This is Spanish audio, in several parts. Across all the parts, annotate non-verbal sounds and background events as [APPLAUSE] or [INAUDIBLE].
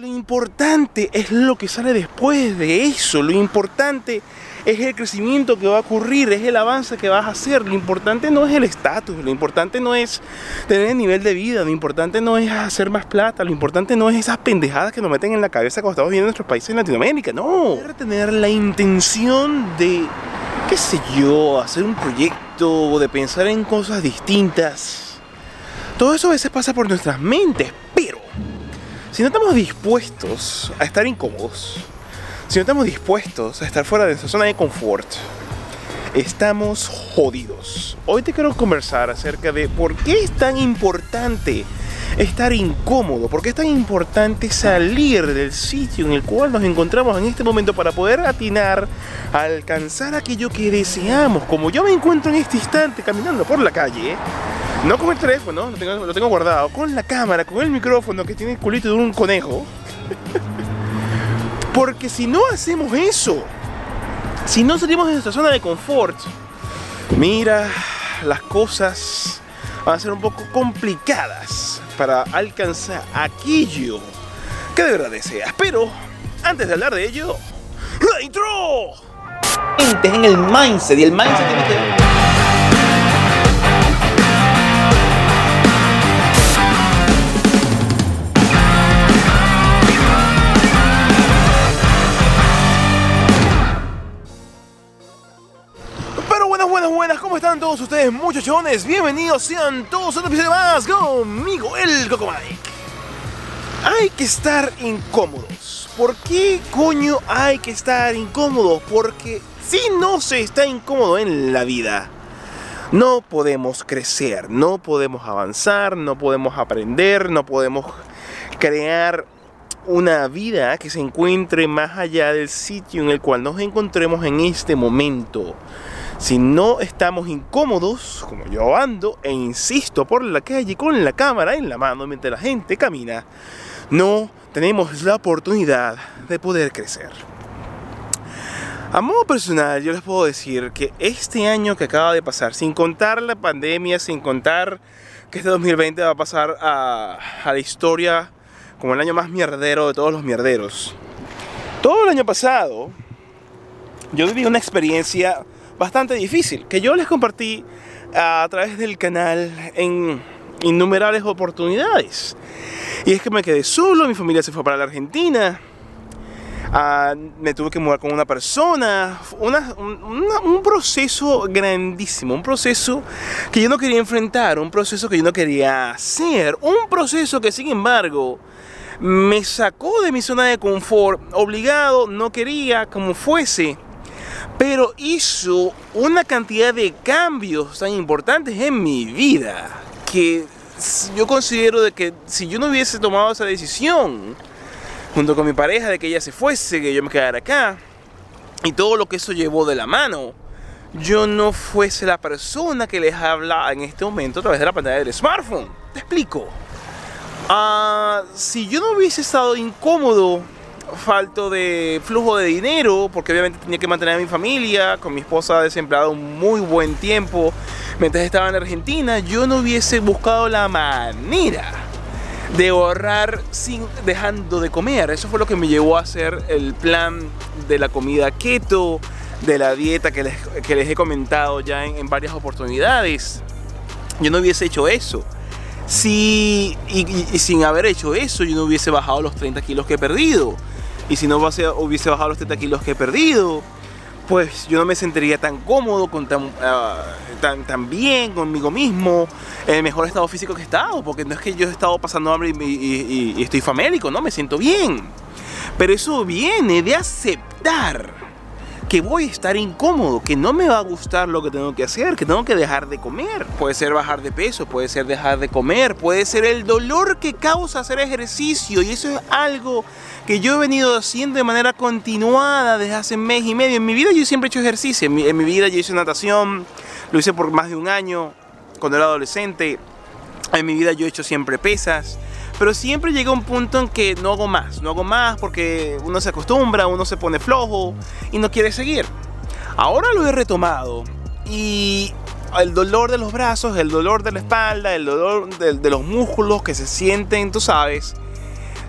Lo importante es lo que sale después de eso. Lo importante es el crecimiento que va a ocurrir, es el avance que vas a hacer. Lo importante no es el estatus, lo importante no es tener el nivel de vida, lo importante no es hacer más plata, lo importante no es esas pendejadas que nos meten en la cabeza cuando estamos viendo nuestros países en Latinoamérica. No, tener la intención de, qué sé yo, hacer un proyecto o de pensar en cosas distintas. Todo eso a veces pasa por nuestras mentes, si no estamos dispuestos a estar incómodos, si no estamos dispuestos a estar fuera de nuestra zona de confort, estamos jodidos. Hoy te quiero conversar acerca de por qué es tan importante estar incómodo, por qué es tan importante salir del sitio en el cual nos encontramos en este momento para poder atinar alcanzar aquello que deseamos. Como yo me encuentro en este instante caminando por la calle, no con el teléfono, lo tengo, guardado, con la cámara, con el micrófono que tiene el culito de un conejo. [LAUGHS] Porque si no hacemos eso, si no salimos de nuestra zona de confort, mira, las cosas van a ser un poco complicadas para alcanzar aquello que de verdad deseas. Pero antes de hablar de ello, ¡la intro! en el mindset y el mindset tiene que todos ustedes muchachones? Bienvenidos sean todos a otro episodio más conmigo, el Cocomadic. Hay que estar incómodos. ¿Por qué coño hay que estar incómodos? Porque si no se está incómodo en la vida, no podemos crecer, no podemos avanzar, no podemos aprender, no podemos crear una vida que se encuentre más allá del sitio en el cual nos encontremos en este momento. Si no estamos incómodos, como yo ando e insisto por la calle con la cámara en la mano mientras la gente camina, no tenemos la oportunidad de poder crecer. A modo personal, yo les puedo decir que este año que acaba de pasar, sin contar la pandemia, sin contar que este 2020 va a pasar a, a la historia como el año más mierdero de todos los mierderos, todo el año pasado yo viví una experiencia bastante difícil que yo les compartí a través del canal en innumerables oportunidades. Y es que me quedé solo, mi familia se fue para la Argentina, ah, me tuve que mudar con una persona, un proceso grandísimo, un proceso que yo no quería enfrentar, un proceso que yo no quería hacer, un proceso que sin embargo me sacó de mi zona de confort, obligado, no quería, como fuese pero hizo una cantidad de cambios tan importantes en mi vida que yo considero de que si yo no hubiese tomado esa decisión junto con mi pareja de que ella se fuese, que yo me quedara acá y todo lo que eso llevó de la mano, yo no fuese la persona que les habla en este momento a través de la pantalla del smartphone. Te explico. Ah, si yo no hubiese estado incómodo, falto de flujo de dinero, porque obviamente tenía que mantener a mi familia, con mi esposa desempleada un muy buen tiempo, mientras estaba en Argentina, yo no hubiese buscado la manera de ahorrar sin dejando de comer. Eso fue lo que me llevó a hacer el plan de la comida keto, de la dieta que les, que les he comentado ya en, en varias oportunidades. Yo no hubiese hecho eso. Si, y, y- y sin haber hecho eso, yo no hubiese bajado los 30 kilos que he perdido. Y si no hubiese, bajado los 30 kilos que he perdido, pues yo no me sentiría tan cómodo, ah, tan, tan bien conmigo mismo, en el mejor estado físico que he estado. Porque no es que yo he estado pasando hambre y- y estoy famélico, no, me siento bien. Pero eso viene de aceptar que voy a estar incómodo, que no me va a gustar lo que tengo que hacer, que tengo que dejar de comer. Puede ser bajar de peso, puede ser dejar de comer, puede ser el dolor que causa hacer ejercicio. Y eso es algo que yo he venido haciendo de manera continuada desde hace mes y medio. En mi vida yo siempre he hecho ejercicio. En mi, en mi vida yo hice natación, lo hice por más de un año cuando era adolescente. En mi vida yo he hecho siempre pesas. Pero siempre llega un punto en que no hago más, no hago más porque uno se acostumbra, uno se pone flojo y no quiere seguir. Ahora lo he retomado y el dolor de los brazos, el dolor de la espalda, el dolor de, los músculos que se sienten, tú sabes,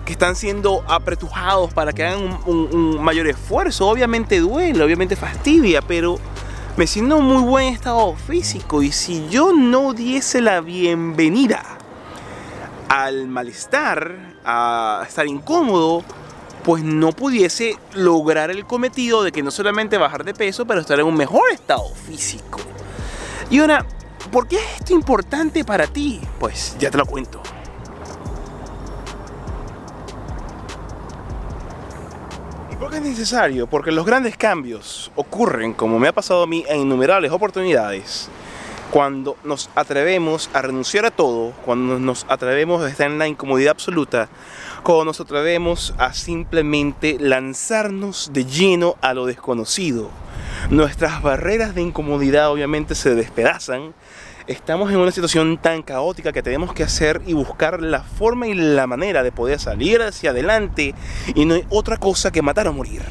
que están siendo apretujados para que hagan un, un- un mayor esfuerzo. Obviamente duele, obviamente fastidia, pero me siento en muy buen estado físico y si yo no diese la bienvenida al malestar, a estar incómodo, pues no pudiese lograr el cometido de que no solamente bajar de peso, pero estar en un mejor estado físico. Y ahora, ¿por qué es esto importante para ti? Pues ya te lo cuento. ¿Y por qué es necesario? Porque los grandes cambios ocurren, como me ha pasado a mí en innumerables oportunidades, cuando nos atrevemos a renunciar a todo, cuando nos atrevemos a estar en la incomodidad absoluta, cuando nos atrevemos a simplemente lanzarnos de lleno a lo desconocido. Nuestras barreras de incomodidad obviamente se despedazan. Estamos en una situación tan caótica que tenemos que hacer y buscar la forma y la manera de poder salir hacia adelante y no hay otra cosa que matar o morir.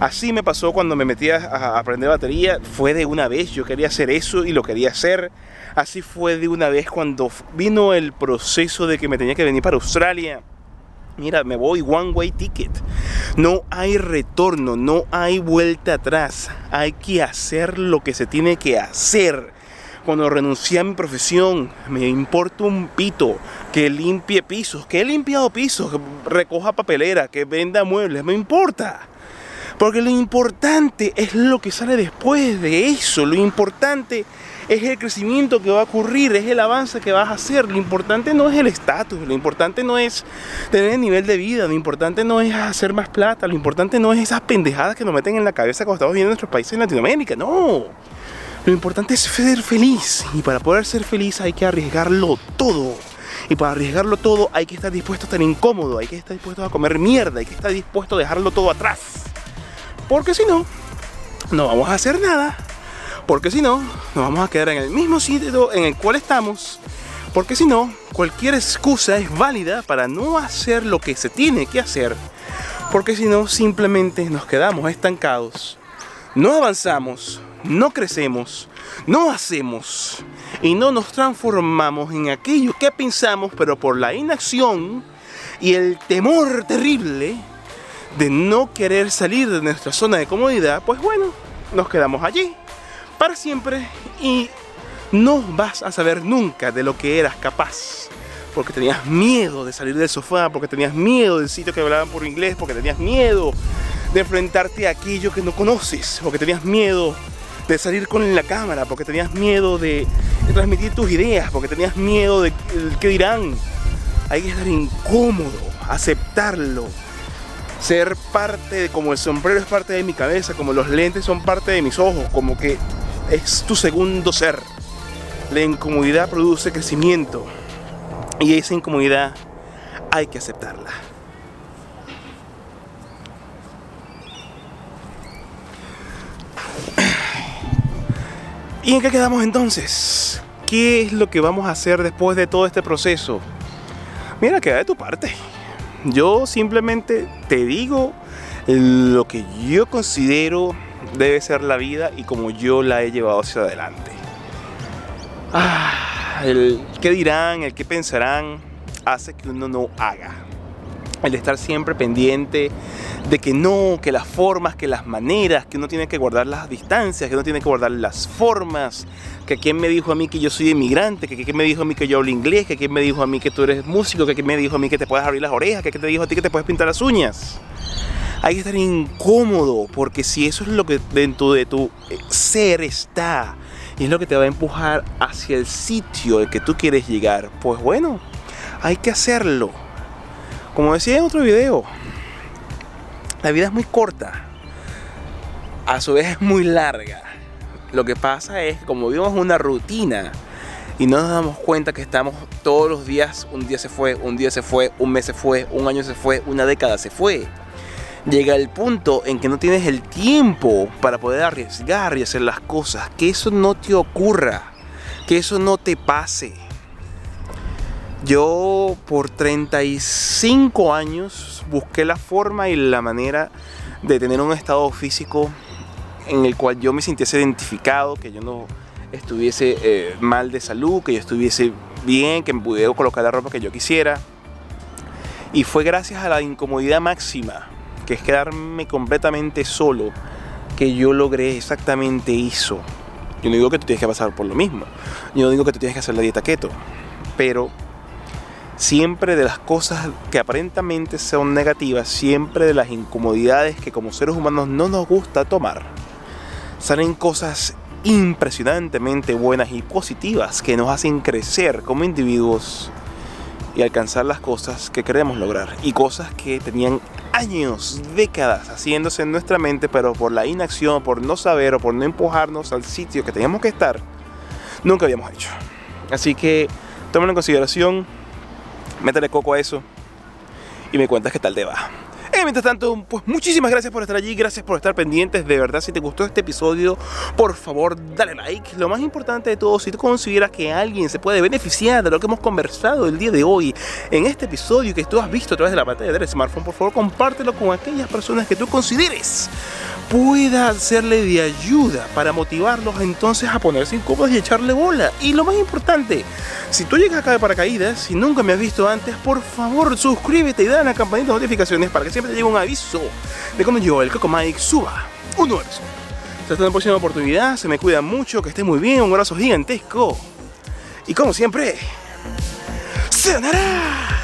Así me pasó cuando me metí a, aprender batería. Fue de una vez, yo quería hacer eso y lo quería hacer. Así fue de una vez cuando vino el proceso de que me tenía que venir para Australia. Mira, me voy one way ticket. No hay retorno, no hay vuelta atrás. Hay que hacer lo que se tiene que hacer. Cuando renuncié a mi profesión, me importa un pito que limpie pisos, que he limpiado pisos, que recoja papelera, que venda muebles, me importa. Porque lo importante es lo que sale después de eso. Lo importante es el crecimiento que va a ocurrir, es el avance que vas a hacer. Lo importante no es el estatus, lo importante no es tener el nivel de vida, lo importante no es hacer más plata, lo importante no es esas pendejadas que nos meten en la cabeza cuando estamos viviendo en nuestros países en Latinoamérica. No. Lo importante es ser feliz. Y para poder ser feliz hay que arriesgarlo todo. Y para arriesgarlo todo hay que estar dispuesto a estar incómodo, hay que estar dispuesto a comer mierda, hay que estar dispuesto a dejarlo todo atrás. Porque si no, no vamos a hacer nada. Porque si no, nos vamos a quedar en el mismo sitio en el cual estamos. Porque si no, cualquier excusa es válida para no hacer lo que se tiene que hacer. Porque si no, simplemente nos quedamos estancados. No avanzamos, no crecemos, no hacemos y no nos transformamos en aquello que pensamos, pero por la inacción y el temor terrible de no querer salir de nuestra zona de comodidad, pues bueno, nos quedamos allí para siempre y no vas a saber nunca de lo que eras capaz. Porque tenías miedo de salir del sofá, porque tenías miedo del sitio que hablaban por inglés, porque tenías miedo de enfrentarte a aquello que no conoces, porque tenías miedo de salir con la cámara, porque tenías miedo de, transmitir tus ideas, porque tenías miedo de qué dirán. Hay que estar incómodo, aceptarlo, ser parte de como el sombrero es parte de mi cabeza, como los lentes son parte de mis ojos, como que es tu segundo ser. La incomodidad produce crecimiento y esa incomodidad hay que aceptarla. ¿Y en qué quedamos entonces? ¿Qué es lo que vamos a hacer después de todo este proceso? Mira, queda de tu parte. Yo simplemente te digo lo que yo considero debe ser la vida y como yo la he llevado hacia adelante. Ah, el qué dirán, el qué pensarán, hace que uno no haga. El estar siempre pendiente de que no, que las formas, que las maneras, que uno tiene que guardar las distancias, que uno tiene que guardar las formas, que quién me dijo a mí que yo soy inmigrante, que quién me dijo a mí que yo hablo inglés, que quién me dijo a mí que tú eres músico, que quién me dijo a mí que te puedes abrir las orejas, que quién te dijo a ti que te puedes pintar las uñas. Hay que estar incómodo, porque si eso es lo que dentro de tu eh, ser está, y es lo que te va a empujar hacia el sitio al que tú quieres llegar, pues bueno, hay que hacerlo. Como decía en otro video, la vida es muy corta, a su vez es muy larga. Lo que pasa es que como vivimos una rutina y no nos damos cuenta que estamos todos los días, un día se fue, un día se fue, un mes se fue, un año se fue, una década se fue. Llega el punto en que no tienes el tiempo para poder arriesgar y hacer las cosas. Que eso no te ocurra, que eso no te pase. Yo por 35 años busqué la forma y la manera de tener un estado físico en el cual yo me sintiese identificado, que yo no estuviese eh, mal de salud, que yo estuviese bien, que me pudiera colocar la ropa que yo quisiera. Y fue gracias a la incomodidad máxima, que es quedarme completamente solo, que yo logré exactamente eso. Yo no digo que tú tienes que pasar por lo mismo. Yo no digo que tú tienes que hacer la dieta keto. Pero siempre de las cosas que aparentemente son negativas, siempre de las incomodidades que como seres humanos no nos gusta tomar, salen cosas impresionantemente buenas y positivas que nos hacen crecer como individuos y alcanzar las cosas que queremos lograr y cosas que tenían años, décadas haciéndose en nuestra mente, pero por la inacción, por no saber o por no empujarnos al sitio que teníamos que estar, nunca habíamos hecho. Así que tómalo en consideración, métele coco a eso y me cuentas qué tal te va. Eh, mientras tanto, pues muchísimas gracias por estar allí, gracias por estar pendientes. De verdad, si te gustó este episodio, por favor, dale like. Lo más importante de todo, si tú consideras que alguien se puede beneficiar de lo que hemos conversado el día de hoy en este episodio que tú has visto a través de la pantalla del smartphone, por favor, compártelo con aquellas personas que tú consideres pueda serle de ayuda para motivarlos entonces a ponerse incómodos y echarle bola. Y lo más importante, si tú llegas acá de paracaídas y nunca me has visto antes, por favor suscríbete y dale a la campanita de notificaciones para que siempre te llegue un aviso de cuando yo, el Coco Mike, suba un nuevo. Hasta la próxima oportunidad, se me cuida mucho, que esté muy bien, un abrazo gigantesco. Y como siempre, ¡Sayonara!